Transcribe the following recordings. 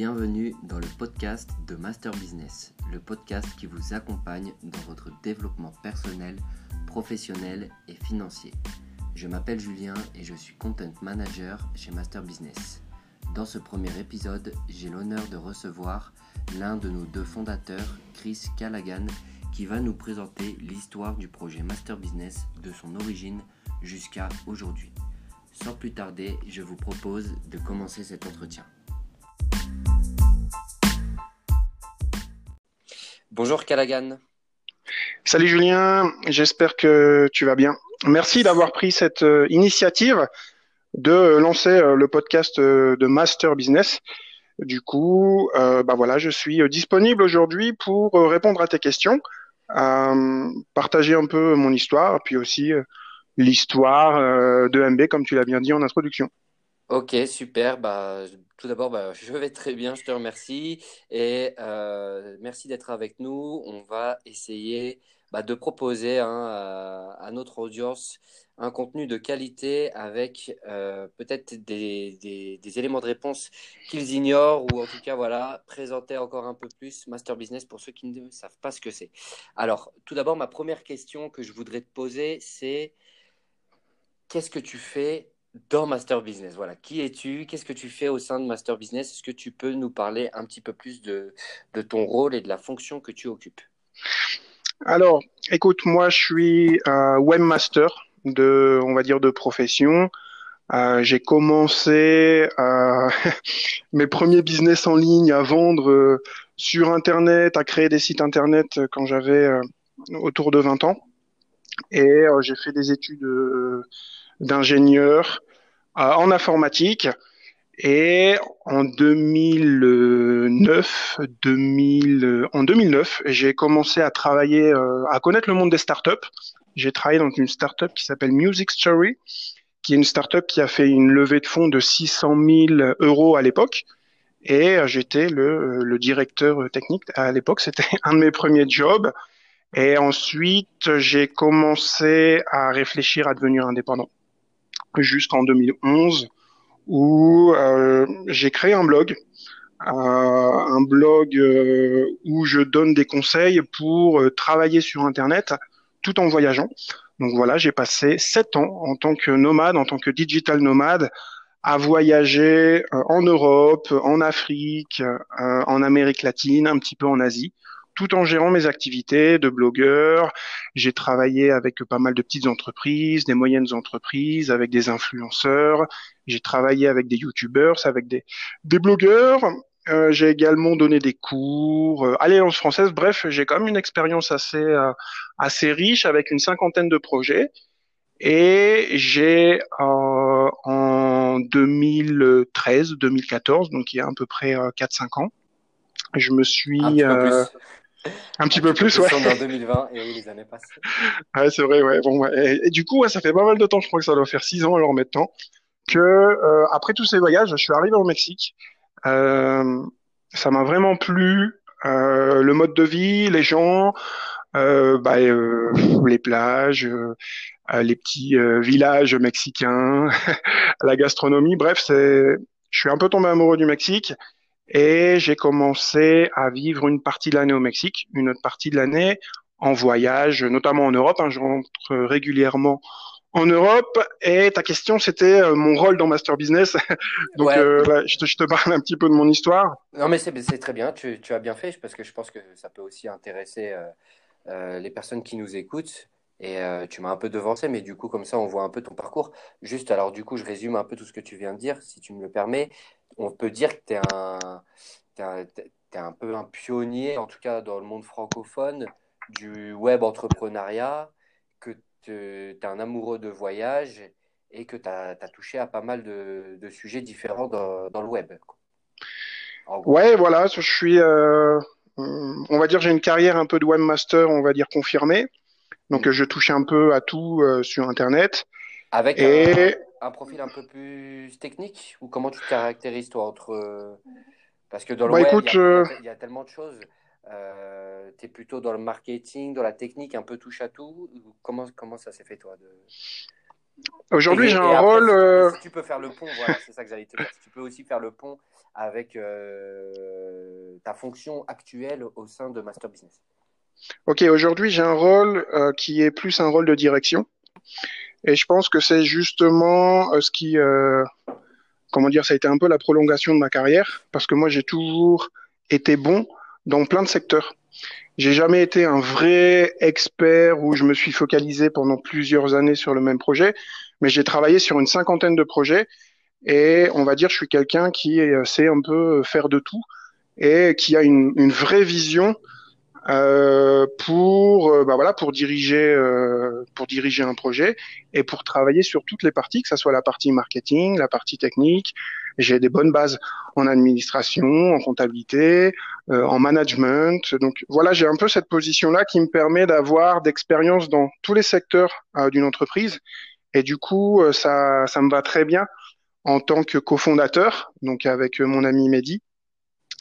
Bienvenue dans le podcast de Master Business, le podcast qui vous accompagne dans votre développement personnel, professionnel et financier. Je m'appelle Julien et je suis Content Manager chez Master Business. Dans ce premier épisode, j'ai l'honneur de recevoir l'un de nos deux fondateurs, Chris Callaghan, qui va nous présenter l'histoire du projet Master Business de son origine jusqu'à aujourd'hui. Sans plus tarder, je vous propose de commencer cet entretien. Bonjour Callaghan. Salut Julien, j'espère que tu vas bien. Merci d'avoir pris cette euh, initiative de lancer euh, le podcast euh, de Master Business. Du coup, bah voilà, je suis disponible aujourd'hui pour répondre à tes questions, partager un peu mon histoire, puis aussi l'histoire de MB, comme tu l'as bien dit en introduction. Ok, super. Bah, tout d'abord, bah, je vais très bien, je te remercie. Et euh, merci d'être avec nous. On va essayer bah, de proposer hein, à, notre audience un contenu de qualité avec euh, peut-être des, des, éléments de réponse qu'ils ignorent ou en tout cas, voilà, présenter encore un peu plus Master Business pour ceux qui ne savent pas ce que c'est. Alors, tout d'abord, ma première question que je voudrais te poser, c'est qu'est-ce que tu fais dans Master Business. Voilà, qui es-tu? Qu'est-ce que tu fais au sein de Master Business? Est-ce que tu peux nous parler un petit peu plus de, ton rôle et de la fonction que tu occupes? Alors, écoute, moi je suis webmaster de, on va dire, de profession. Euh, j'ai commencé euh, mes premiers business en ligne à vendre euh, sur Internet, à créer des sites Internet quand j'avais autour de 20 ans. Et j'ai fait des études d'ingénieur euh, en informatique. Et en 2009, 2000, en 2009, j'ai commencé à travailler, euh, à connaître le monde des startups. J'ai travaillé dans une startup qui s'appelle Music Story, qui est une startup qui a fait une levée de fonds de 600 000 euros à l'époque. Et j'étais le, le directeur technique à l'époque. C'était un de mes premiers jobs. Et ensuite, j'ai commencé à réfléchir à devenir indépendant jusqu'en 2011 où euh, j'ai créé un blog, euh, un blog euh, où je donne des conseils pour travailler sur Internet tout en voyageant. Donc voilà, j'ai passé sept ans en tant que nomade, en tant que digital nomade, à voyager en Europe, en Afrique, en Amérique latine, un petit peu en Asie, tout en gérant mes activités de blogueur. J'ai travaillé avec pas mal de petites entreprises, des moyennes entreprises, avec des influenceurs. J'ai travaillé avec des youtubeurs, avec des, des blogueurs. Euh, j'ai également donné des cours euh, l'Alliance française. Bref, j'ai quand même une expérience assez euh, assez riche avec une cinquantaine de projets. Et j'ai euh, en 2013-2014, donc il y a à peu près 4-5 ans, je me suis un petit peu plus, ouais. en 2020 et oui, les années passent. Ouais, c'est vrai, ouais. Bon, Et, du coup, ouais, ça fait pas mal de temps, je crois que ça doit faire six ans alors maintenant, que euh, après tous ces voyages, je suis arrivé au Mexique. Euh, ça m'a vraiment plu, euh, le mode de vie, les gens, euh, bah, euh, les plages, euh, les petits villages mexicains, la gastronomie. Bref, c'est, je suis un peu tombé amoureux du Mexique. Et j'ai commencé à vivre une partie de l'année au Mexique, une autre partie de l'année en voyage, notamment en Europe. Hein, je rentre régulièrement en Europe. Et ta question, c'était euh, mon rôle dans Master Business. Donc, euh, je, te, je, te, parle un petit peu de mon histoire. Non, mais c'est très bien. Tu, tu, as bien fait parce que je pense que ça peut aussi intéresser euh, les personnes qui nous écoutent. Et tu m'as un peu devancé, mais du coup, comme ça, on voit un peu ton parcours. Juste, alors, du coup, je résume un peu tout ce que tu viens de dire, si tu me le permets on peut dire que tu es un, un peu un pionnier, en tout cas dans le monde francophone, du web entrepreneuriat, que tu es un amoureux de voyage et que tu as, touché à pas mal de, sujets différents dans, le web. Ouais, voilà, je suis, euh, on va dire, j'ai une carrière un peu de webmaster, on va dire confirmée. Donc, mm. je touche un peu à tout euh, sur Internet. Avec et un profil un peu plus technique ou comment tu te caractérises toi entre parce que dans le bah, web euh, il, y a, tellement de choses euh, tu es plutôt dans le marketing dans la technique un peu touche à tout comment comment ça s'est fait toi de... Aujourd'hui, j'ai un après, rôle. si, euh, si tu peux faire le pont, voilà, c'est ça que j'allais te dire. Si tu peux aussi faire le pont avec euh, ta fonction actuelle au sein de Master Business. Ok, aujourd'hui, j'ai un rôle euh, qui est plus un rôle de direction. Et je pense que c'est justement euh, ce qui, euh, comment dire, ça a été un peu la prolongation de ma carrière, parce que moi, j'ai toujours été bon dans plein de secteurs. J'ai jamais été un vrai expert où je me suis focalisé pendant plusieurs années sur le même projet, mais j'ai travaillé sur une cinquantaine de projets et on va dire je suis quelqu'un qui euh, sait un peu faire de tout et qui a une, une vraie vision euh, pour euh, bah voilà pour diriger euh, pour diriger un projet et pour travailler sur toutes les parties que ça soit la partie marketing la partie technique. J'ai des bonnes bases en administration en comptabilité euh, en management. Donc voilà j'ai un peu cette position là qui me permet d'avoir d'expérience dans tous les secteurs d'une entreprise. Et du coup ça ça me va très bien en tant que cofondateur donc avec mon ami Mehdi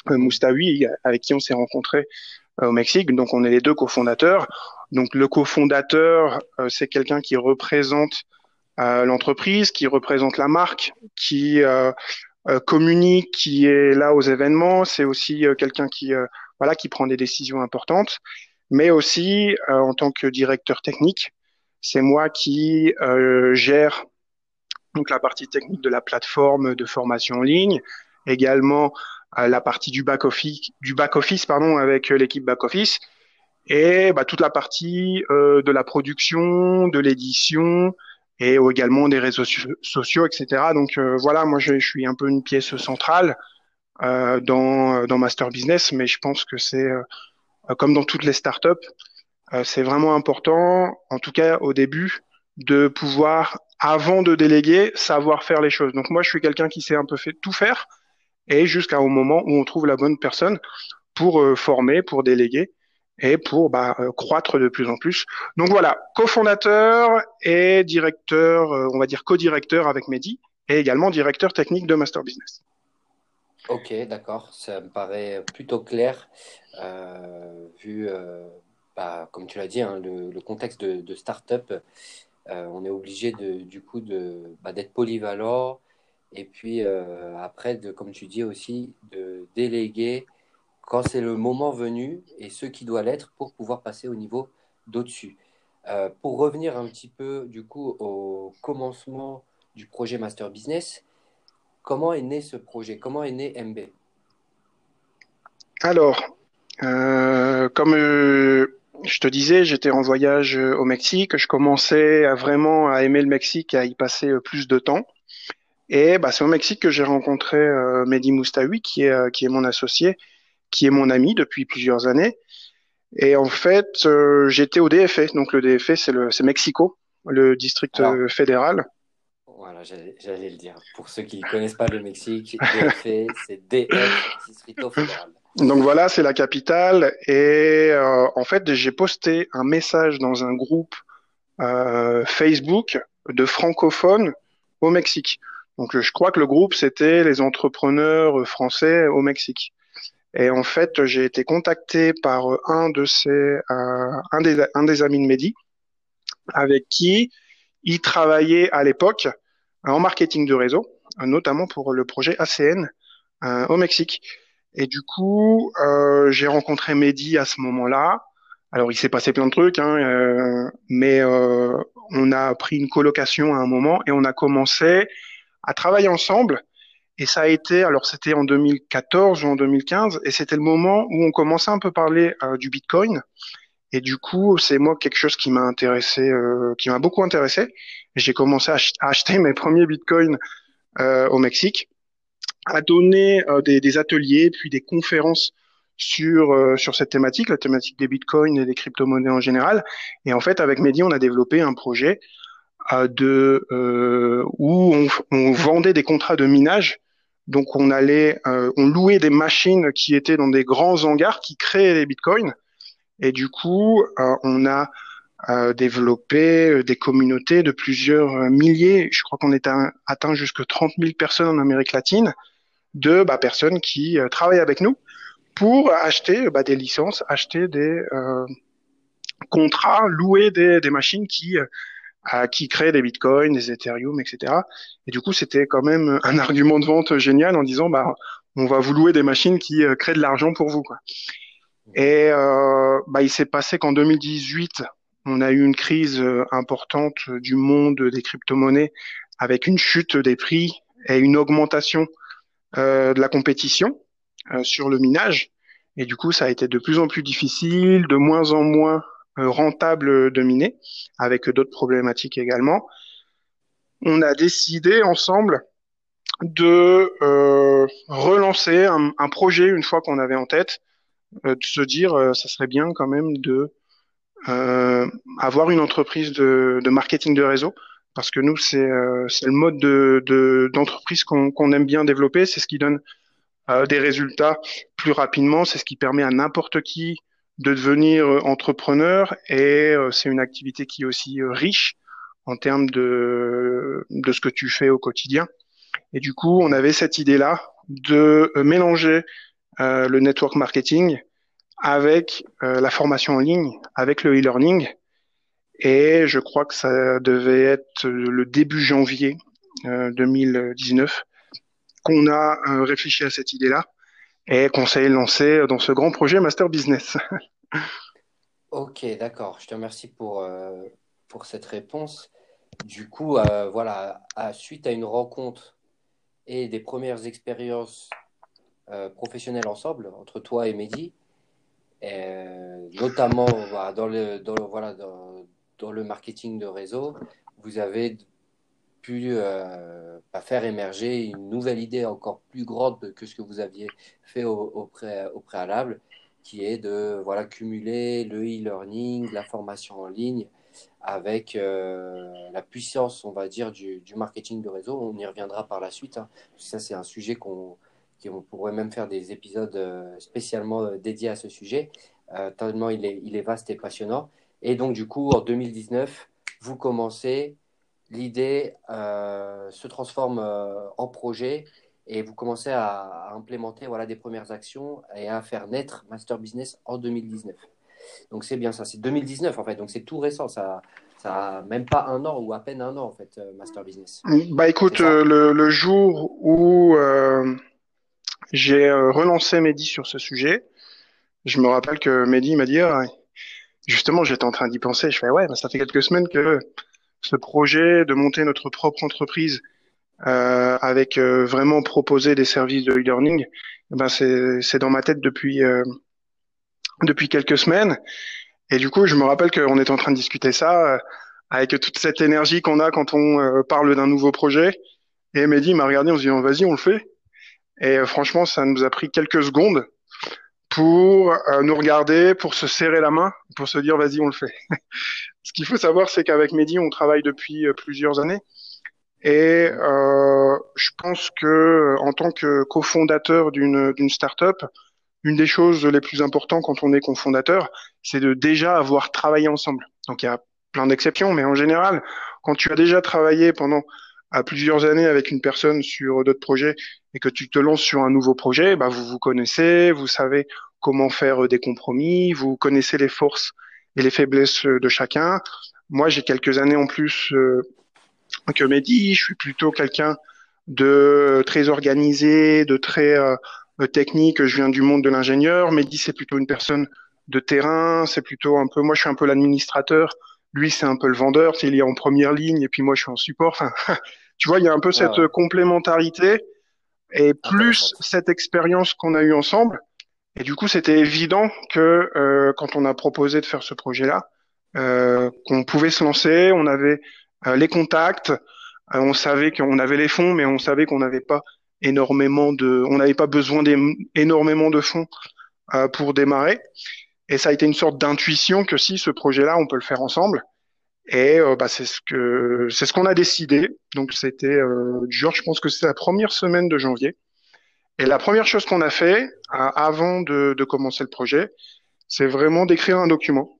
Moustaoui avec qui on s'est rencontré au Mexique. Donc on est les deux cofondateurs. Donc le cofondateur, euh, c'est quelqu'un qui représente euh, l'entreprise, qui représente la marque, qui euh, euh, communique, qui est là aux événements. C'est aussi euh, quelqu'un qui euh, voilà qui prend des décisions importantes, mais aussi euh, en tant que directeur technique, c'est moi qui euh, gère donc la partie technique de la plateforme de formation en ligne, également euh, la partie du back office, du back office pardon avec euh, l'équipe back office et bah, toute la partie euh, de la production, de l'édition et également des réseaux so- sociaux, etc. Donc euh, voilà, moi je, je suis un peu une pièce centrale euh, dans dans Master Business, mais je pense que c'est euh, comme dans toutes les startups, euh, c'est vraiment important, en tout cas au début, de pouvoir avant de déléguer, savoir faire les choses. Donc moi je suis quelqu'un qui sait un peu fait tout faire et jusqu'au moment où on trouve la bonne personne pour euh, former, pour déléguer et pour bah, euh, croître de plus en plus. Donc voilà, cofondateur et directeur, euh, on va dire co-directeur avec Mehdi et également directeur technique de Master Business. Ok, d'accord, ça me paraît plutôt clair, vu, bah, comme tu l'as dit, hein, le, contexte de, de start-up, on est obligé de, du coup bah, d'être polyvalent et puis euh, après, comme tu dis aussi, de déléguer quand c'est le moment venu et ce qui doit l'être pour pouvoir passer au niveau d'au-dessus. Euh, pour revenir un petit peu du coup au commencement du projet Master Business, comment est né ce projet? Comment est né MB? Alors, euh, comme je te disais, j'étais en voyage au Mexique, je commençais vraiment à aimer le Mexique et à y passer plus de temps. Et bah, c'est au Mexique que j'ai rencontré euh, Mehdi Moustaoui, qui est, euh, qui est mon associé, qui est mon ami depuis plusieurs années. Et en fait, euh, j'étais au DFA. Donc le DFA, c'est le, c'est Mexico, le district Alors, euh, fédéral. voilà, j'allais j'allais le dire. Pour ceux qui ne connaissent pas le Mexique, DF, c'est DF, Distrito Fédéral. Donc voilà, c'est la capitale. Et euh, en fait, j'ai posté un message dans un groupe euh, Facebook de francophones au Mexique. Donc je crois que le groupe, c'était les entrepreneurs français au Mexique. Et en fait, j'ai été contacté par un de ces, euh, un des, amis de Mehdi, avec qui il travaillait à l'époque en marketing de réseau, notamment pour le projet ACN euh, au Mexique. Et du coup, euh, j'ai rencontré Mehdi à ce moment-là. Alors, il s'est passé plein de trucs, hein, euh, mais euh, on a pris une colocation à un moment et on a commencé à travailler ensemble. Et ça a été, alors c'était en 2014 ou en 2015, et c'était le moment où on commençait un peu parler euh, du Bitcoin. Et du coup, c'est moi quelque chose qui m'a intéressé, euh, qui m'a beaucoup intéressé. J'ai commencé à, ach à, acheter mes premiers Bitcoins euh, au Mexique, à donner euh, des, ateliers, puis des conférences sur euh, sur cette thématique, la thématique des Bitcoins et des crypto-monnaies en général. Et en fait, avec Mehdi, on a développé un projet de où on, on vendait des contrats de minage donc on allait, euh, on louait des machines qui étaient dans des grands hangars qui créaient les bitcoins. Et du coup, euh, on a euh, développé des communautés de plusieurs milliers. Je crois qu'on est atteint jusque 30 000 personnes en Amérique latine de bah, personnes qui travaillent avec nous pour acheter bah, des licences, acheter des contrats, louer des, des machines qui à qui crée des bitcoins, des Ethereum, etc. Et du coup, c'était quand même un argument de vente génial en disant, bah, on va vous louer des machines qui euh, créent de l'argent pour vous. Quoi. Et euh, bah, il s'est passé qu'en 2018, on a eu une crise euh, importante du monde des crypto-monnaies avec une chute des prix et une augmentation euh, de la compétition euh, sur le minage. Et du coup, ça a été de plus en plus difficile, de moins en moins euh, rentable de miner, avec d'autres problématiques également. On a décidé ensemble de euh, relancer un, projet une fois qu'on avait en tête, euh, de se dire euh, ça serait bien quand même de euh, avoir une entreprise de, marketing de réseau parce que nous c'est le mode de d'entreprise qu'on qu'on aime bien développer, c'est ce qui donne des résultats plus rapidement, c'est ce qui permet à n'importe qui de devenir entrepreneur et c'est une activité qui est aussi riche en termes de, de ce que tu fais au quotidien. Et du coup, on avait cette idée-là de euh, mélanger euh, le network marketing avec euh, la formation en ligne, avec le e-learning. Et je crois que ça devait être le début janvier 2019 qu'on a réfléchi à cette idée-là et s'est lancé dans ce grand projet Master Business. Ok, d'accord. Je te remercie pour, pour cette réponse. Du coup, euh, voilà, à, suite à une rencontre et des premières expériences euh, professionnelles ensemble entre toi et Mehdi, euh, notamment voilà, dans, le, dans, voilà, dans, dans, le marketing de réseau, vous avez pu euh, bah, faire émerger une nouvelle idée encore plus grande que ce que vous aviez fait au, au, pré, au préalable, qui est de voilà, cumuler le e-learning, la formation en ligne avec euh, la puissance, on va dire, du, marketing de réseau. On y reviendra par la suite. Hein. Ça, c'est un sujet qu'on on pourrait même faire des épisodes euh, spécialement euh, dédiés à ce sujet, tellement il est, il est vaste et passionnant. Et donc, du coup, en 2019, vous commencez, l'idée se transforme en projet et vous commencez à, à, implémenter voilà, des premières actions et à faire naître Master Business en 2019. Donc c'est bien ça, c'est 2019 en fait, donc c'est tout récent, ça, ça a même pas un an ou à peine un an en fait, euh, Master Business. Bah écoute, euh, le, le, jour où euh, j'ai euh, relancé Mehdi sur ce sujet, je me rappelle que Mehdi m'a dit, ah, justement j'étais en train d'y penser, je fais ouais, bah, ça fait quelques semaines que ce projet de monter notre propre entreprise euh, avec vraiment proposer des services de e-learning, ben c'est dans ma tête depuis depuis quelques semaines. Et du coup, je me rappelle qu'on était en train de discuter ça euh, avec toute cette énergie qu'on a quand on euh, parle d'un nouveau projet. Et Mehdi m'a regardé, on se dit, oh, vas-y, on le fait. Et euh, franchement, ça nous a pris quelques secondes pour nous regarder, pour se serrer la main, pour se dire, vas-y, on le fait. Ce qu'il faut savoir, c'est qu'avec Mehdi, on travaille depuis plusieurs années. Et euh, je pense que en tant que cofondateur d'une d'une startup, une des choses les plus importantes quand on est cofondateur, c'est de déjà avoir travaillé ensemble. Donc il y a plein d'exceptions, mais en général, quand tu as déjà travaillé pendant à plusieurs années avec une personne sur d'autres projets et que tu te lances sur un nouveau projet, bah vous vous connaissez, vous savez comment faire des compromis, vous connaissez les forces et les faiblesses de chacun. Moi, j'ai quelques années en plus euh, que Mehdi, je suis plutôt quelqu'un de très organisé, de très euh, euh, technique, je viens du monde de l'ingénieur. Mehdi, c'est plutôt une personne de terrain, c'est plutôt un peu, moi je suis un peu l'administrateur, lui c'est un peu le vendeur, il est en première ligne et puis moi je suis en support. Enfin, tu vois, il y a un peu cette complémentarité et plus cette expérience qu'on a eue ensemble. Et du coup, c'était évident que euh, quand on a proposé de faire ce projet-là, euh, qu'on pouvait se lancer, on avait euh, les contacts, euh, on savait qu'on avait les fonds, mais on savait qu'on n'avait pas énormément de, on n'avait pas besoin d'énormément de fonds euh, pour démarrer. Et ça a été une sorte d'intuition que si ce projet-là, on peut le faire ensemble. Et euh, bah, c'est ce que c'est ce qu'on a décidé. Donc c'était genre, je pense que c'est la première semaine de janvier. Et la première chose qu'on a fait euh, avant de, commencer le projet, c'est vraiment d'écrire un document.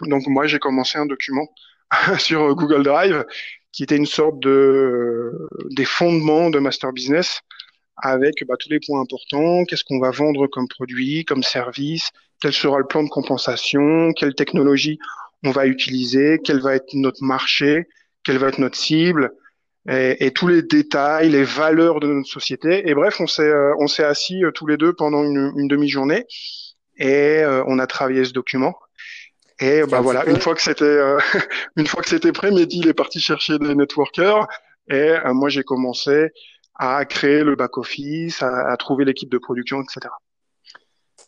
Donc moi, j'ai commencé un document sur Google Drive qui était une sorte de des fondements de master business avec bah, tous les points importants, qu'est-ce qu'on va vendre comme produit, comme service, quel sera le plan de compensation, quelle technologie on va utiliser, quel va être notre marché, quelle va être notre cible, et, tous les détails, les valeurs de notre société. Et bref, on s'est euh, on s'est assis euh, tous les deux pendant une, une demi-journée et euh, on a travaillé ce document. Et bah voilà, une fois que c'était une fois que c'était prêt, Mehdi il est parti chercher des networkers et moi j'ai commencé à créer le back office, à, à trouver l'équipe de production, etc.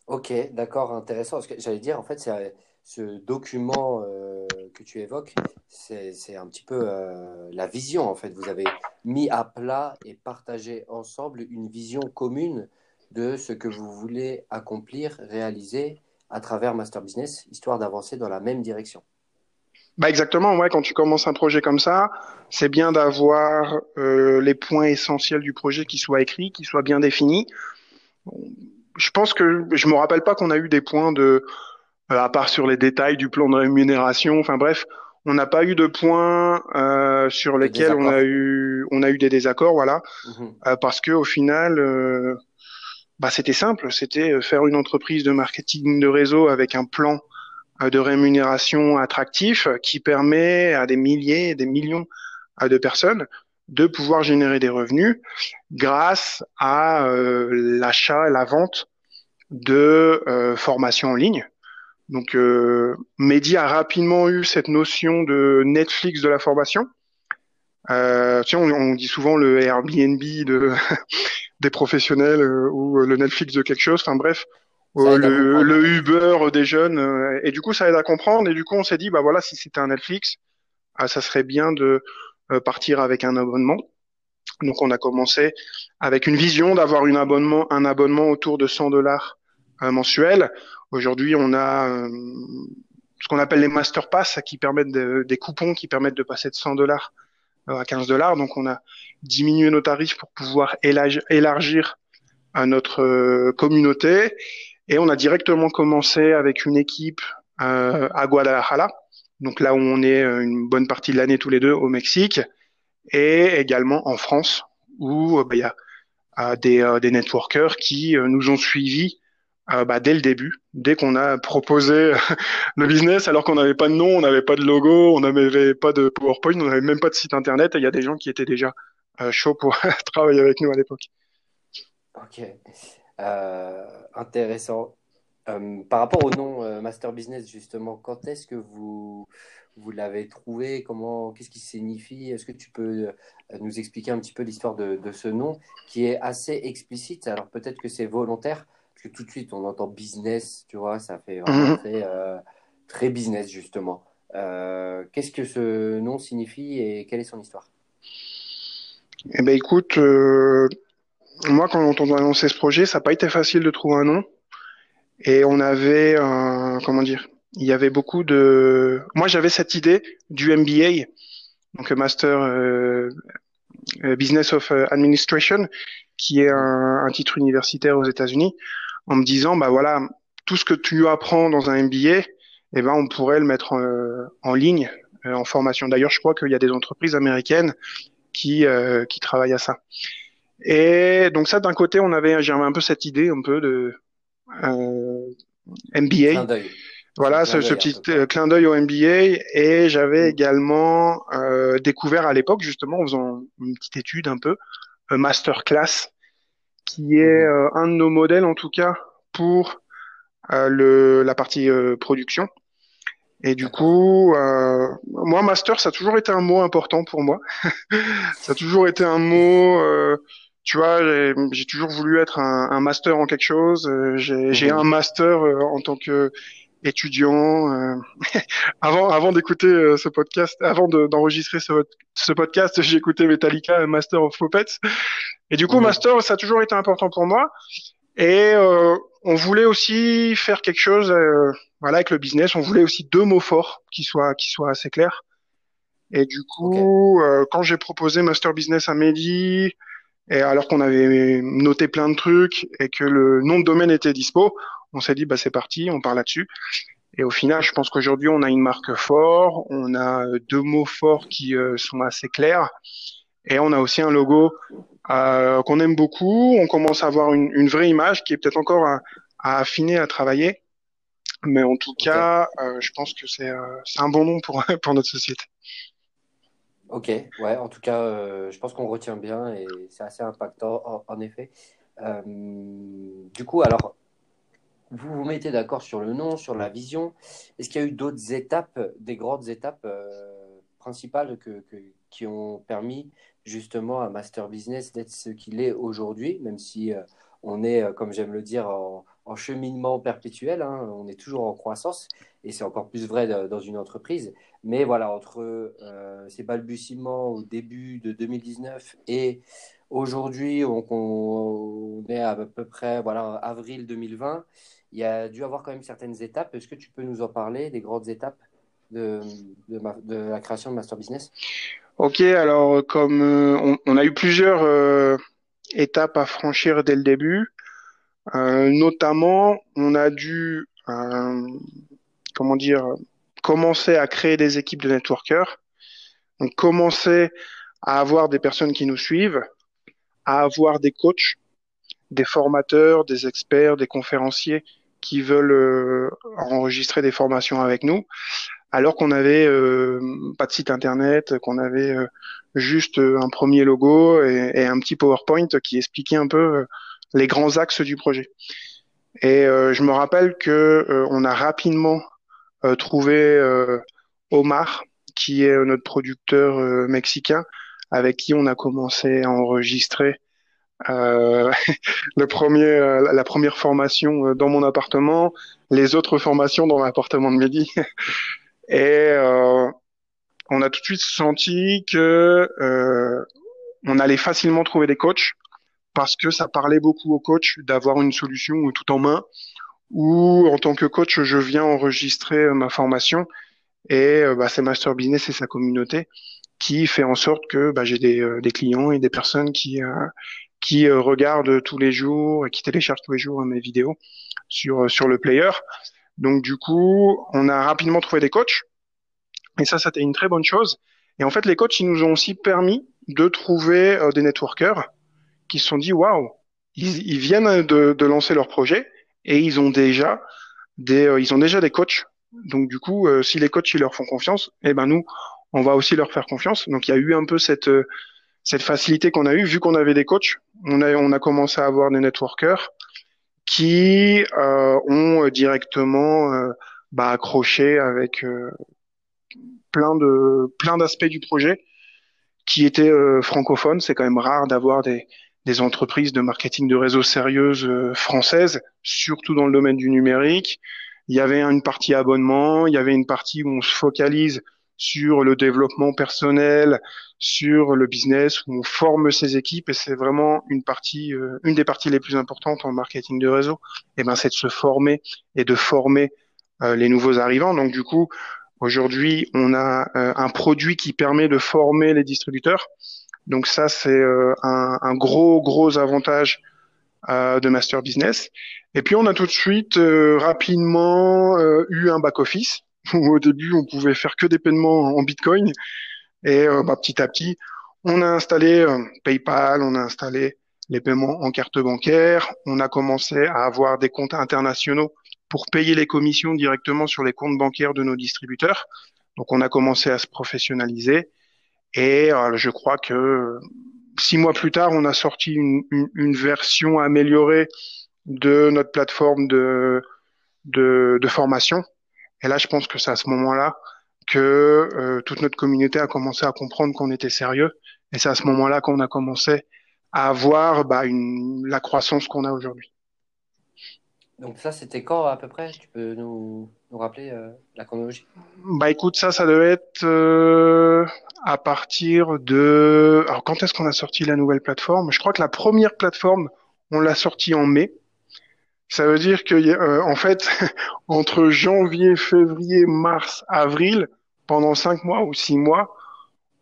Ok, d'accord, intéressant. Parce que j'allais dire, en fait, c'est ce document euh, que tu évoques, c'est un petit peu euh, la vision, en fait. Vous avez mis à plat et partagé ensemble une vision commune de ce que vous voulez accomplir, réaliser à travers Master Business, histoire d'avancer dans la même direction. Bah exactement, ouais, quand tu commences un projet comme ça, c'est bien d'avoir euh, les points essentiels du projet qui soient écrits, qui soient bien définis. Je pense que je me rappelle pas qu'on a eu des points de à part sur les détails du plan de rémunération. Enfin bref, on n'a pas eu de points euh, sur lesquels on a eu on a eu des désaccords, voilà, mhm. euh, parce que au final, euh, bah c'était simple, c'était faire une entreprise de marketing de réseau avec un plan de rémunération attractif qui permet à des milliers, des millions de personnes de pouvoir générer des revenus grâce à l'achat et la vente de formations en ligne donc, euh, Mehdi a rapidement eu cette notion de Netflix de la formation. Euh, tu sais, on, dit souvent le Airbnb de, des professionnels euh, ou le Netflix de quelque chose. Enfin bref, euh, le, le, Uber des jeunes. Euh, et du coup, ça aide à comprendre. Et du coup, on s'est dit, bah voilà, si c'était un Netflix, ça serait bien de partir avec un abonnement. Donc, on a commencé avec une vision d'avoir un abonnement, un abonnement autour de 100 dollars mensuels Aujourd'hui, on a euh, ce qu'on appelle les master pass qui permettent des coupons qui permettent de passer de 100 dollars euh, à 15 dollars. Donc, on a diminué nos tarifs pour pouvoir élargir à notre euh, communauté. Et on a directement commencé avec une équipe à Guadalajara, donc là où on est une bonne partie de l'année tous les deux au Mexique, et également en France, où bah, il y a des, des networkers qui nous ont suivis euh, bah, dès le début, dès qu'on a proposé le business, alors qu'on n'avait pas de nom, on n'avait pas de logo, on n'avait pas de PowerPoint, on n'avait même pas de site internet. Et il y a des gens qui étaient déjà euh, chauds pour travailler avec nous à l'époque. Ok, euh, intéressant. par rapport au nom Master Business, justement, quand est-ce que vous, vous l'avez trouvé? Comment, qu'est-ce qui signifie? Est-ce que tu peux nous expliquer un petit peu l'histoire de, de, ce nom qui est assez explicite? Alors peut-être que c'est volontaire, que tout de suite, on entend business, tu vois, ça fait vraiment mhm. euh, très, business, justement. Euh, qu'est-ce que ce nom signifie et quelle est son histoire? Eh ben, écoute, euh, moi, quand on a annoncé ce projet, ça n'a pas été facile de trouver un nom. Et on avait, comment dire, il y avait beaucoup de. Moi, j'avais cette idée du MBA, donc Master Business of Administration, qui est un, un titre universitaire aux États-Unis en me disant bah voilà tout ce que tu apprends dans un MBA, eh ben on pourrait le mettre en, ligne euh, en formation. D'ailleurs, je crois qu'il y a des entreprises américaines qui euh, qui travaillent à ça. Et donc ça, d'un côté, on avait j'avais un peu cette idée un peu de euh, MBA. Voilà, ce, petit clin d'œil au MBA. Et j'avais mm. également découvert à l'époque, justement, en faisant une petite étude un peu, masterclass qui est mhm. euh, un de nos modèles en tout cas pour euh, le, la partie euh, production. Et du coup, euh, moi, master, ça a toujours été un mot important pour moi. ça a toujours été un mot, euh, tu vois, j'ai toujours voulu être un, un, master en quelque chose. J'ai mhm. un master en tant que étudiant. avant avant d'écouter ce podcast, avant d'enregistrer ce, ce, podcast, j'ai écouté Metallica, Master of Puppets. Et du coup, master, ça a toujours été important pour moi. Et euh, on voulait aussi faire quelque chose, euh, voilà, avec le business. On voulait aussi deux mots forts qui soient qui soient assez clairs. Et du coup, euh, quand j'ai proposé master business à Mehdi, et alors qu'on avait noté plein de trucs et que le nom de domaine était dispo, on s'est dit bah c'est parti, on part là-dessus. Et au final, je pense qu'aujourd'hui on a une marque forte, on a deux mots forts qui sont assez clairs, et on a aussi un logo euh, qu'on aime beaucoup. On commence à avoir une, une, vraie image qui est peut-être encore à, à, affiner, à travailler. Mais en tout cas, euh, je pense que c'est euh, un bon nom pour, pour notre société. ok, ouais, en tout cas, euh, je pense qu'on retient bien et c'est assez impactant en, en effet. Euh, du coup, alors, vous vous mettez d'accord sur le nom, sur la vision. Est-ce qu'il y a eu d'autres étapes, des grandes étapes euh, principales qui ont permis justement à Master Business d'être ce qu'il est aujourd'hui, même si euh, on est, euh, comme j'aime le dire, en, en cheminement perpétuel, hein, on est toujours en croissance, et c'est encore plus vrai dans une entreprise. Mais voilà, entre ces balbutiements au début de 2019 et aujourd'hui, on, on est à peu près voilà, avril 2020. Il y a dû avoir quand même certaines étapes. Est-ce que tu peux nous en parler, des grandes étapes de, la création de Master Business? Ok, alors comme euh, on, a eu plusieurs euh, étapes à franchir dès le début, euh, notamment on a dû, comment dire, commencer à créer des équipes de networkers, donc commencer à avoir des personnes qui nous suivent, à avoir des coachs, des formateurs, des experts, des conférenciers qui veulent euh, enregistrer des formations avec nous, alors qu'on avait euh, pas de site internet, qu'on avait euh, juste un premier logo et, et un petit PowerPoint qui expliquait un peu les grands axes du projet. Et euh, je me rappelle que euh, on a rapidement euh, trouvé Omar, qui est notre producteur mexicain, avec qui on a commencé à enregistrer euh, le premier, euh, la première formation euh, dans mon appartement, les autres formations dans l'appartement de Mehdi. Et on a tout de suite senti que on allait facilement trouver des coachs parce que ça parlait beaucoup aux coachs d'avoir une solution tout en main. Ou en tant que coach, je viens enregistrer ma formation et bah, c'est Master Business et sa communauté qui fait en sorte que bah, j'ai des, des clients et des personnes qui euh, qui euh, regardent tous les jours et qui téléchargent tous les jours mes vidéos sur euh, sur le player. Donc du coup, on a rapidement trouvé des coachs et ça, c'était une très bonne chose. Et en fait, les coachs, ils nous ont aussi permis de trouver euh, des networkers qui se sont dit, waouh, ils, ils viennent de, de lancer leur projet et ils ont déjà des, euh, ils ont déjà des coachs. Donc du coup, euh, si les coachs ils leur font confiance, eh ben nous, on va aussi leur faire confiance. Donc il y a eu un peu cette cette facilité qu'on a eue vu qu'on avait des coachs. On a on a commencé à avoir des networkers qui euh, ont directement euh, bah, accroché avec euh, plein de plein d'aspects du projet qui étaient euh, francophones. C'est quand même rare d'avoir des des entreprises de marketing de réseau sérieuses euh, françaises, surtout dans le domaine du numérique. Il y avait une partie abonnement, il y avait une partie où on se focalise sur le développement personnel, sur le business, où on forme ses équipes et c'est vraiment une partie, euh, une des parties les plus importantes en marketing de réseau. Et ben, c'est de se former et de former euh, les nouveaux arrivants. Donc du coup, aujourd'hui, on a euh, un produit qui permet de former les distributeurs. Donc ça, c'est euh, un, un gros, gros avantage euh, de Master Business. Et puis on a tout de suite rapidement eu un back office où au début on pouvait faire que des paiements en Bitcoin et euh, bah, petit à petit on a installé euh, PayPal, on a installé les paiements en carte bancaire, on a commencé à avoir des comptes internationaux pour payer les commissions directement sur les comptes bancaires de nos distributeurs. Donc on a commencé à se professionnaliser et euh, je crois que six mois plus tard, on a sorti une, version améliorée de notre plateforme de formation. Et là, je pense que c'est à ce moment-là que euh, toute notre communauté a commencé à comprendre qu'on était sérieux. Et c'est à ce moment-là qu'on a commencé à avoir bah, une, la croissance qu'on a aujourd'hui. Donc ça, c'était quand à peu près? Tu peux nous, nous rappeler euh, la chronologie? Bah écoute, ça, ça devait être euh, à partir de... Alors quand est-ce qu'on a sorti la nouvelle plateforme? Je crois que la première plateforme, on l'a sortie en mai. Ça veut dire que, euh, en fait, entre janvier, février, mars, avril, pendant cinq mois ou six mois,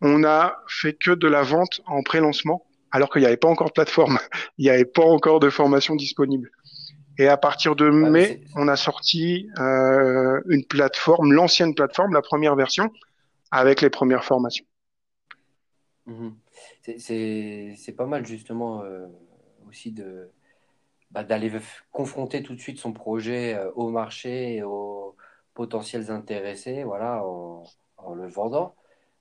on a fait que de la vente en pré-lancement, alors qu'il n'y avait pas encore de plateforme, il n'y avait pas encore de formation disponible. Et à partir de mai, on a sorti euh, une plateforme, l'ancienne plateforme, la première version, avec les premières formations. mhm. C'est pas mal justement euh, aussi de bah, d'aller confronter tout de suite son projet au marché et aux potentiels intéressés, voilà, en, en le vendant.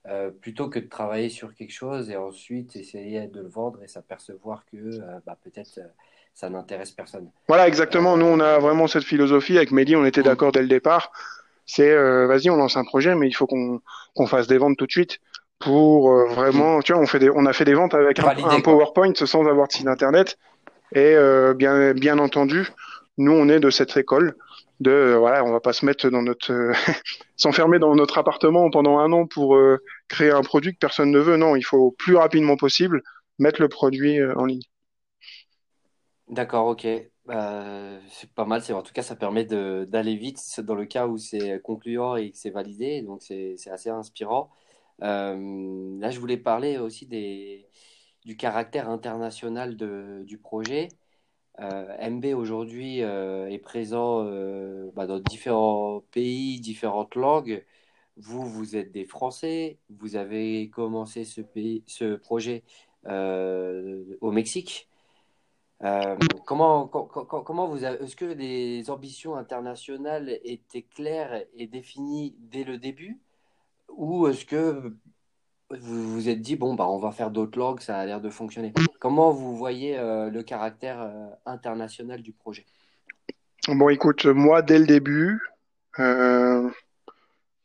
Euh, plutôt que de travailler sur quelque chose et ensuite essayer de le vendre et s'apercevoir que euh, bah, peut-être euh, ça n'intéresse personne. Voilà, exactement. Nous, on a vraiment cette philosophie. Avec Mehdi, on était d'accord dès le départ. C'est, vas-y, on lance un projet, mais il faut qu'on fasse des ventes tout de suite pour vraiment. Tu vois, on fait des, on a fait des ventes avec un, PowerPoint sans avoir de site internet. Et bien, bien entendu, nous, on est de cette école de voilà, on va pas se mettre dans notre s'enfermer dans notre appartement pendant un an pour créer un produit que personne ne veut. Non, il faut plus rapidement possible mettre le produit euh, en ligne. D'accord, ok. Bah, c'est pas mal. En tout cas, ça permet d'aller vite dans le cas où c'est concluant et que c'est validé. Donc, c'est assez inspirant. Euh, là, je voulais parler aussi des, du caractère international du projet. Euh, MB aujourd'hui est présent bah, dans différents pays, différentes langues. Vous, vous êtes des Français, vous avez commencé ce, pays, ce projet euh, au Mexique. Euh, comment, comment vous est-ce que les ambitions internationales étaient claires et définies dès le début? Ou est-ce que vous vous êtes dit bon bah on va faire d'autres langues ça a l'air de fonctionner comment vous voyez euh, le caractère international du projet? Bon écoute moi dès le début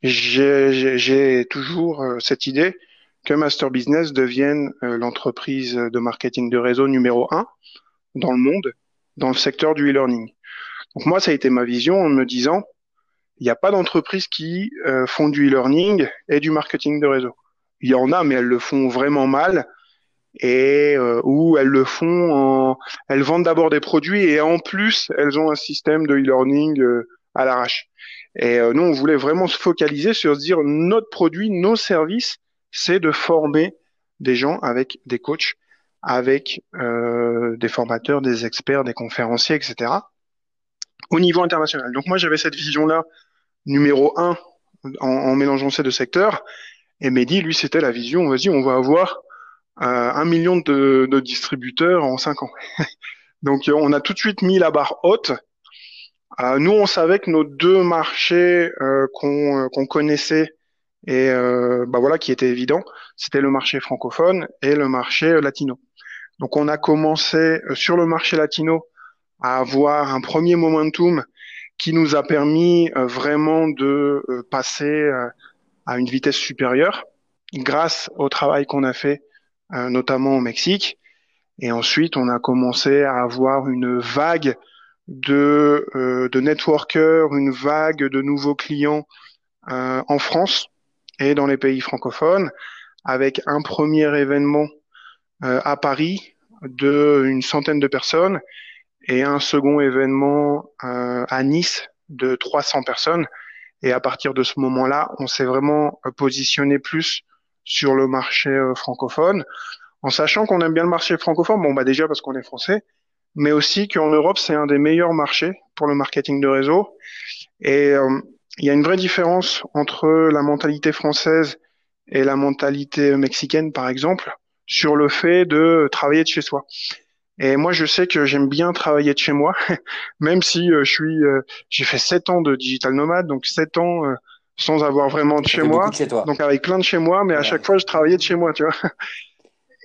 j'ai toujours euh, cette idée que Master Business devienne euh, l'entreprise de marketing de réseau numéro un dans le monde, dans le secteur du e-learning. Donc moi, ça a été ma vision en me disant, il n'y a pas d'entreprise qui euh, font du e-learning et du marketing de réseau. Il y en a, mais elles le font vraiment mal et euh, où elles le font en, elles vendent d'abord des produits et en plus elles ont un système de e-learning à l'arrache. Et euh, nous, on voulait vraiment se focaliser sur se dire notre produit, nos services, c'est de former des gens avec des coachs, avec euh, des formateurs, des experts, des conférenciers, etc. au niveau international. Donc moi, j'avais cette vision-là, numéro un, en, mélangeant ces deux secteurs. Et Mehdi, lui, c'était la vision, vas-y, on va avoir euh, un million de, de distributeurs en cinq ans. Donc on a tout de suite mis la barre haute euh, nous, on savait que nos deux marchés euh, qu'on euh, connaissait et bah voilà qui étaient évidents, c'était le marché francophone et le marché latino. Donc on a commencé sur le marché latino à avoir un premier momentum qui nous a permis vraiment de passer à une vitesse supérieure grâce au travail qu'on a fait notamment au Mexique. Et ensuite, on a commencé à avoir une vague de, euh, networkers, une vague de nouveaux clients euh, en France et dans les pays francophones, avec un premier événement euh, à Paris de une centaine de personnes et un second événement à Nice de 300 personnes. Et à partir de ce moment-là, on s'est vraiment positionné plus sur le marché francophone, en sachant qu'on aime bien le marché francophone. Bon, bah déjà parce qu'on est français, mais aussi qu'en Europe, c'est un des meilleurs marchés pour le marketing de réseau. Et euh, il y a une vraie différence entre la mentalité française et la mentalité mexicaine, par exemple, sur le fait de travailler de chez soi. Et moi, je sais que j'aime bien travailler de chez moi, même si euh, je suis, euh, j'ai fait sept ans de digital nomade, donc sept ans sans avoir vraiment de chez moi, donc avec plein de chez moi, mais à chaque fois, je travaillais de chez moi, tu vois.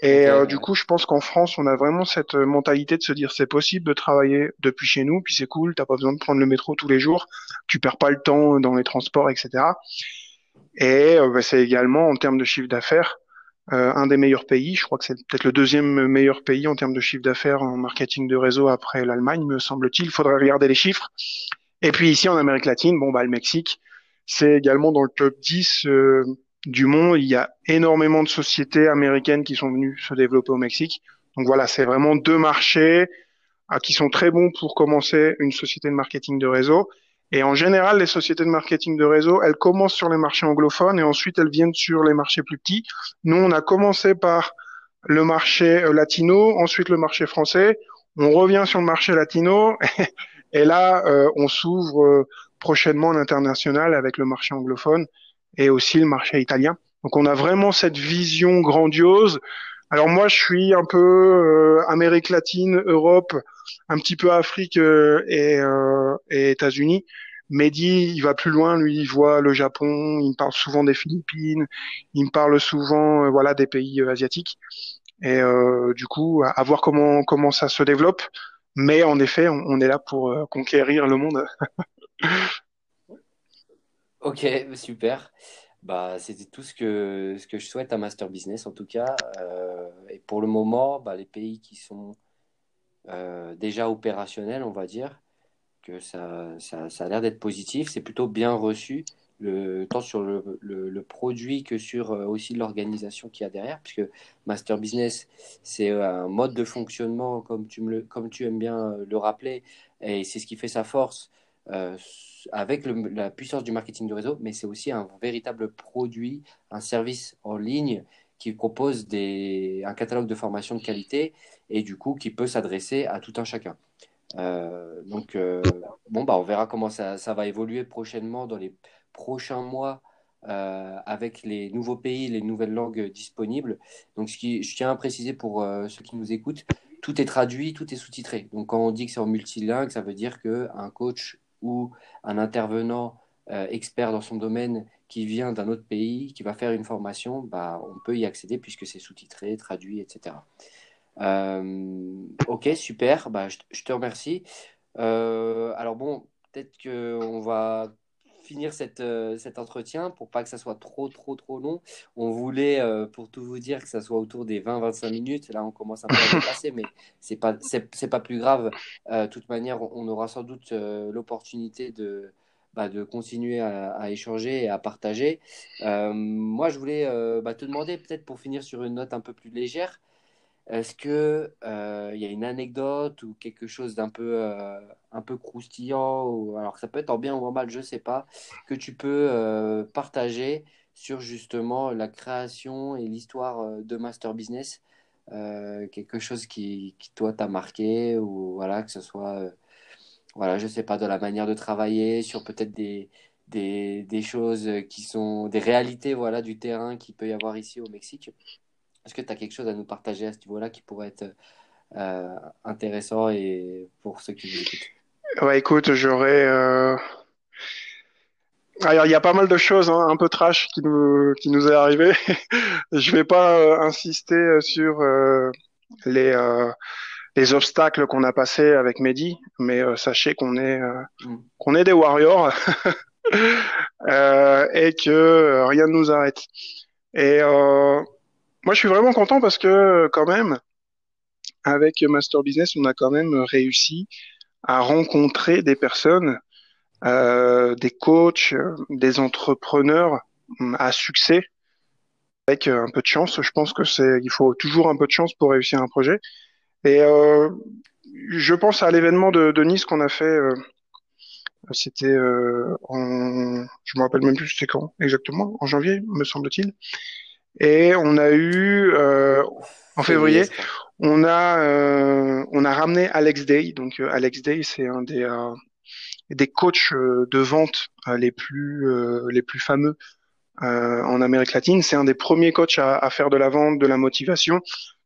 Et euh, du coup, je pense qu'en France, on a vraiment cette euh, mentalité de se dire c'est possible de travailler depuis chez nous, puis c'est cool, t'as pas besoin de prendre le métro tous les jours, tu perds pas le temps dans les transports, etc. Et euh, bah, c'est également en termes de chiffre d'affaires un des meilleurs pays. Je crois que c'est peut-être le deuxième meilleur pays en termes de chiffre d'affaires en marketing de réseau après l'Allemagne, me semble-t-il. Il faudrait regarder les chiffres. Et puis ici en Amérique latine, bon bah le Mexique, c'est également dans le top 10 du monde. Il y a énormément de sociétés américaines qui sont venues se développer au Mexique. Donc voilà, c'est vraiment deux marchés euh, qui sont très bons pour commencer une société de marketing de réseau. Et en général, les sociétés de marketing de réseau, elles commencent sur les marchés anglophones et ensuite elles viennent sur les marchés plus petits. Nous, on a commencé par le marché euh, latino, ensuite le marché français. On revient sur le marché latino et là, euh, on s'ouvre prochainement l'international avec le marché anglophone et aussi le marché italien. Donc on a vraiment cette vision grandiose Alors moi, je suis un peu euh, Amérique latine, Europe, un petit peu Afrique euh, euh, et États-Unis. Mehdi, il va plus loin, lui, il voit le Japon, il me parle souvent des Philippines, il me parle souvent, euh, voilà, des pays euh, asiatiques. Et euh, du coup, à, voir comment comment ça se développe. Mais en effet, on, est là pour conquérir le monde. Ok, super. Bah, c'était tout ce que, ce que je souhaite à Master Business en tout cas. Et pour le moment, bah, les pays qui sont déjà opérationnels, on va dire, que ça, ça, a l'air d'être positif. C'est plutôt bien reçu, le, tant sur le, le, produit que sur euh, aussi l'organisation qu'il y a derrière, puisque Master Business, c'est euh, un mode de fonctionnement, comme tu me comme tu aimes bien euh, le rappeler, et c'est ce qui fait sa force avec la puissance du marketing de réseau, mais c'est aussi un véritable produit, un service en ligne qui propose des, un catalogue de formation de qualité et du coup qui peut s'adresser à tout un chacun. Euh, donc, euh, bon, bah, on verra comment ça, ça va évoluer prochainement dans les prochains mois euh, avec les nouveaux pays, les nouvelles langues disponibles. Donc, ce qui, je tiens à préciser pour ceux qui nous écoutent, tout est traduit, tout est sous-titré. Donc, quand on dit que c'est en multilingue, ça veut dire qu'un coach ou un intervenant expert dans son domaine qui vient d'un autre pays, qui va faire une formation, bah, on peut y accéder puisque c'est sous-titré, traduit, etc. Euh, ok, super, bah, je, te remercie. Euh, alors bon, peut-être qu'on va finir cette, euh, cet entretien pour pas que ça soit trop, trop, trop long. On voulait, pour tout vous dire, que ça soit autour des vingt vingt-cinq minutes. Là, on commence un peu à dépasser, mais c'est pas, c'est, pas plus grave. De toute manière, on aura sans doute l'opportunité de, bah, de continuer à, échanger et à partager. Moi, je voulais bah, te demander, peut-être pour finir sur une note un peu plus légère, est-ce que euh, il y a une anecdote ou quelque chose d'un peu euh, un peu croustillant ou alors ça peut être en bien ou en mal, je sais pas, que tu peux euh, partager sur justement la création et l'histoire de Master Business, quelque chose qui, qui toi t'a marqué ou voilà que ce soit euh, voilà je sais pas de la manière de travailler sur peut-être des des, des choses qui sont des réalités voilà du terrain qu'il peut y avoir ici au Mexique? Est-ce que tu as quelque chose à nous partager à ce niveau-là qui pourrait être euh, intéressant et pour ceux qui nous écoutent? Ouais, écoute, j'aurais. Euh... Alors, il y a pas mal de choses hein, un peu trash qui nous qui nous est arrivé. Je vais pas euh, insister sur les les obstacles qu'on a passés avec Mehdi, mais sachez qu'on est Mm. qu'on est des warriors et que rien ne nous arrête. Et moi, je suis vraiment content parce que quand même, avec Master Business, on a quand même réussi à rencontrer des personnes, euh, des coachs, des entrepreneurs hum, à succès avec un peu de chance. Je pense que c'est, il faut toujours un peu de chance pour réussir un projet. Et euh, je pense à l'événement de, de Nice qu'on a fait. euh, c'était euh, en, je me rappelle même plus c'était quand exactement, en janvier, me semble-t-il. Et on a eu euh, en Février, on a euh, on a ramené Alex Day. Donc euh, Alex Day, c'est un des euh, des coachs euh, de vente euh, les plus euh, les plus fameux euh, en Amérique latine. C'est un des premiers coachs à, à faire de la vente, de la motivation.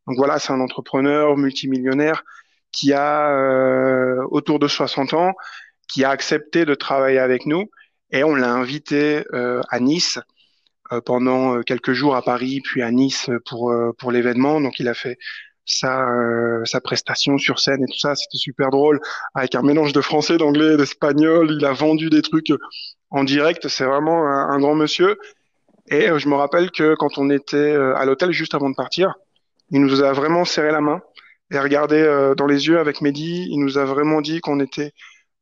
Donc voilà, c'est un entrepreneur multimillionnaire qui a euh, autour de 60 ans, qui a accepté de travailler avec nous et on l'a invité euh, à Nice pendant euh, quelques jours à Paris, puis à Nice pour euh, pour l'événement. Donc il a fait sa euh, sa prestation sur scène et tout ça, c'était super drôle avec un mélange de français, d'anglais, d'espagnol. Il a vendu des trucs en direct. C'est vraiment un, un grand monsieur. Et euh, je me rappelle que quand on était euh, à l'hôtel juste avant de partir, il nous a vraiment serré la main et regardé euh, dans les yeux avec Mehdi. Il nous a vraiment dit qu'on était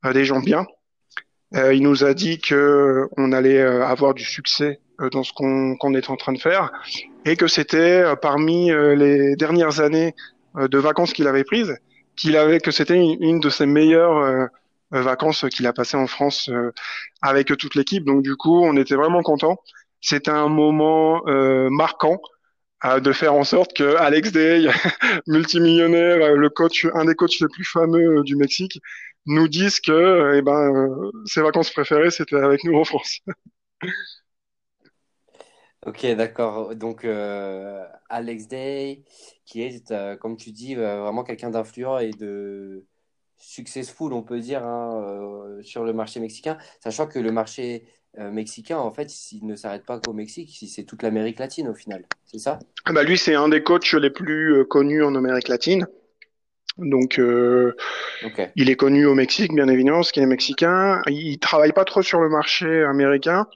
euh, des gens bien. Euh, il nous a dit que on allait euh, avoir du succès euh, dans ce qu'on qu'on est en train de faire et que c'était parmi les dernières années de vacances qu'il avait prises, qu'il avait que c'était une, de ses meilleures vacances qu'il a passées en France avec toute l'équipe. Donc du coup, on était vraiment contents. C'était un moment euh, marquant de faire en sorte que Alex Day, multimillionnaire, le coach, un des coachs les plus fameux du Mexique, nous dise que euh, eh ben, euh, ses vacances préférées, c'était avec nous en France. Ok, d'accord. Donc, euh, Alex Day, qui est, comme tu dis, vraiment quelqu'un d'influent et de successful, on peut dire, hein, sur le marché mexicain, sachant que le marché mexicain, en fait, il ne s'arrête pas qu'au Mexique, c'est toute l'Amérique latine au final, c'est ça? Ah bah Lui, c'est un des coachs les plus connus en Amérique latine. Donc, euh, il est connu au Mexique, bien évidemment, parce qu'il est mexicain. Il travaille pas trop sur le marché américain.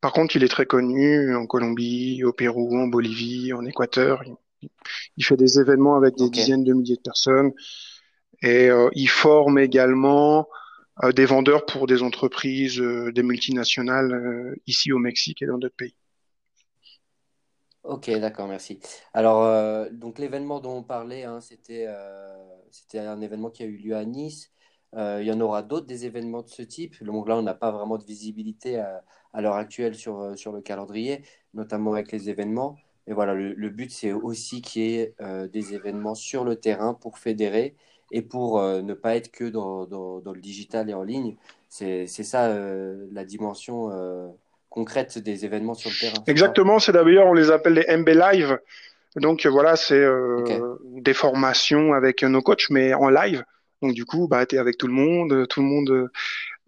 Par contre, il est très connu en Colombie, au Pérou, en Bolivie, en Équateur. Il, fait des événements avec des dizaines de milliers de personnes. Et euh, il forme également euh, des vendeurs pour des entreprises, des multinationales ici au Mexique et dans d'autres pays. Ok, d'accord, merci. Alors, euh, donc l'événement dont on parlait, hein, c'était euh, c'était un événement qui a eu lieu à Nice. Euh, il y en aura d'autres des événements de ce type. Donc là, on n'a pas vraiment de visibilité à, l'heure actuelle sur, le calendrier, notamment avec les événements. Mais voilà, le, but, c'est aussi qu'il y ait des événements sur le terrain pour fédérer et pour ne pas être que dans, le digital et en ligne. C'est ça la dimension concrète des événements sur le terrain. Exactement, c'est d'ailleurs, on les appelle les MB Live. Donc voilà, c'est euh, des formations avec nos coachs, mais en live. Donc du coup, bah, tu es avec tout le monde, tout le monde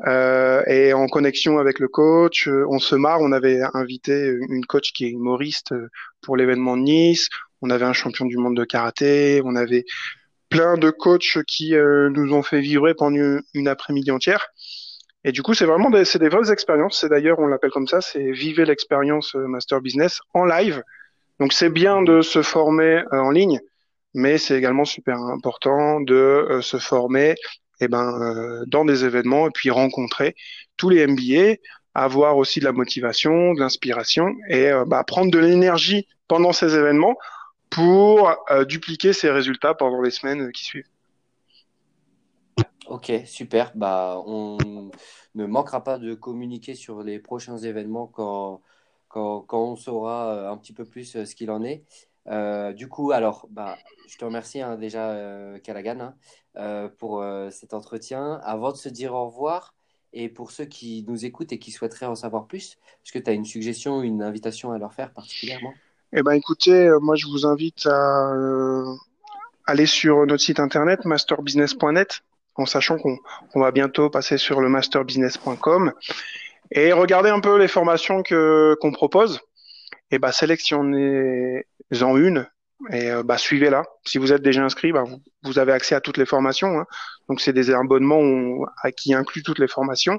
euh, est en connexion avec le coach. On se marre, on avait invité une coach qui est humoriste pour l'événement de Nice. On avait un champion du monde de karaté. On avait plein de coachs qui euh, nous ont fait vibrer pendant une après-midi entière. Et du coup, c'est vraiment des, c'est des vraies expériences. C'est d'ailleurs, on l'appelle comme ça, c'est vivez l'expérience euh, Master Business en live. Donc, c'est bien de se former euh, en ligne, mais c'est également super important de euh, se former eh ben, dans des événements et puis rencontrer tous les MBA, avoir aussi de la motivation, de l'inspiration et bah, prendre de l'énergie pendant ces événements pour dupliquer ces résultats pendant les semaines qui suivent. Ok, super. Bah, on ne manquera pas de communiquer sur les prochains événements quand, quand, quand on saura euh, un petit peu plus euh, ce qu'il en est. Euh, du coup, alors, bah, je te remercie hein, déjà, euh, hein, pour cet entretien. Avant de se dire au revoir, et pour ceux qui nous écoutent et qui souhaiteraient en savoir plus, est-ce que tu as une suggestion, une invitation à leur faire particulièrement? Eh ben, écoutez, moi, je vous invite à aller sur notre site internet masterbusiness.net en sachant qu'on va bientôt passer sur le masterbusiness.com et regarder un peu les formations que qu'on propose et bah sélectionnez-en une et euh, bah suivez-la. Si vous êtes déjà inscrit, bah, vous, avez accès à toutes les formations. Hein. Donc c'est des abonnements qui incluent toutes les formations.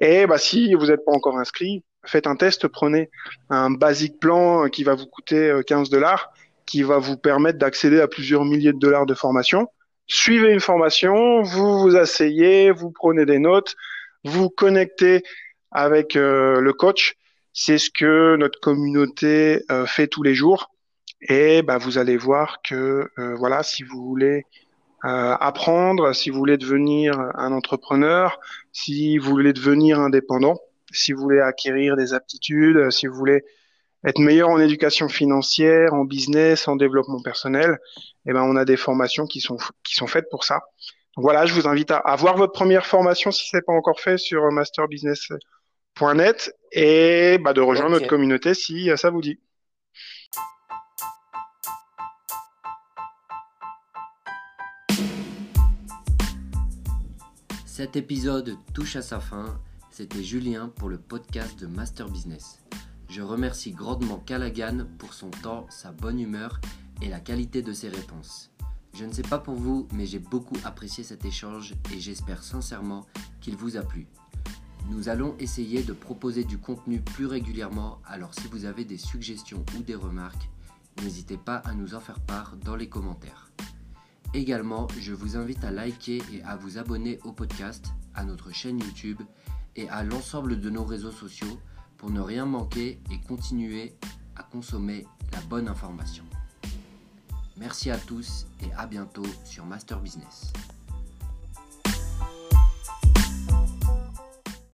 Et bah si vous n'êtes pas encore inscrit, faites un test, prenez un basic plan qui va vous coûter 15 euh, dollars, qui va vous permettre d'accéder à plusieurs milliers de dollars de formation suivez une formation, vous vous asseyez, vous prenez des notes, vous connectez avec euh, le coach. C'est ce que notre communauté euh, fait tous les jours. Et bah, vous allez voir que euh, voilà, si vous voulez apprendre, si vous voulez devenir un entrepreneur, si vous voulez devenir indépendant, si vous voulez acquérir des aptitudes, si vous voulez être meilleur en éducation financière, en business, en développement personnel, eh ben on a des formations qui sont qui sont faites pour ça. Donc voilà, je vous invite à, à voir votre première formation si ce n'est pas encore fait sur masterbusiness.net et bah, de rejoindre notre communauté si ça vous dit. Cet épisode touche à sa fin. C'était Julien pour le podcast de Master Business. Je remercie grandement Callaghan pour son temps, sa bonne humeur et la qualité de ses réponses. Je ne sais pas pour vous, mais j'ai beaucoup apprécié cet échange et j'espère sincèrement qu'il vous a plu. Nous allons essayer de proposer du contenu plus régulièrement, alors si vous avez des suggestions ou des remarques, n'hésitez pas à nous en faire part dans les commentaires. Également, je vous invite à liker et à vous abonner au podcast, à notre chaîne YouTube et à l'ensemble de nos réseaux sociaux pour ne rien manquer et continuer à consommer la bonne information. Merci à tous et à bientôt sur Master Business.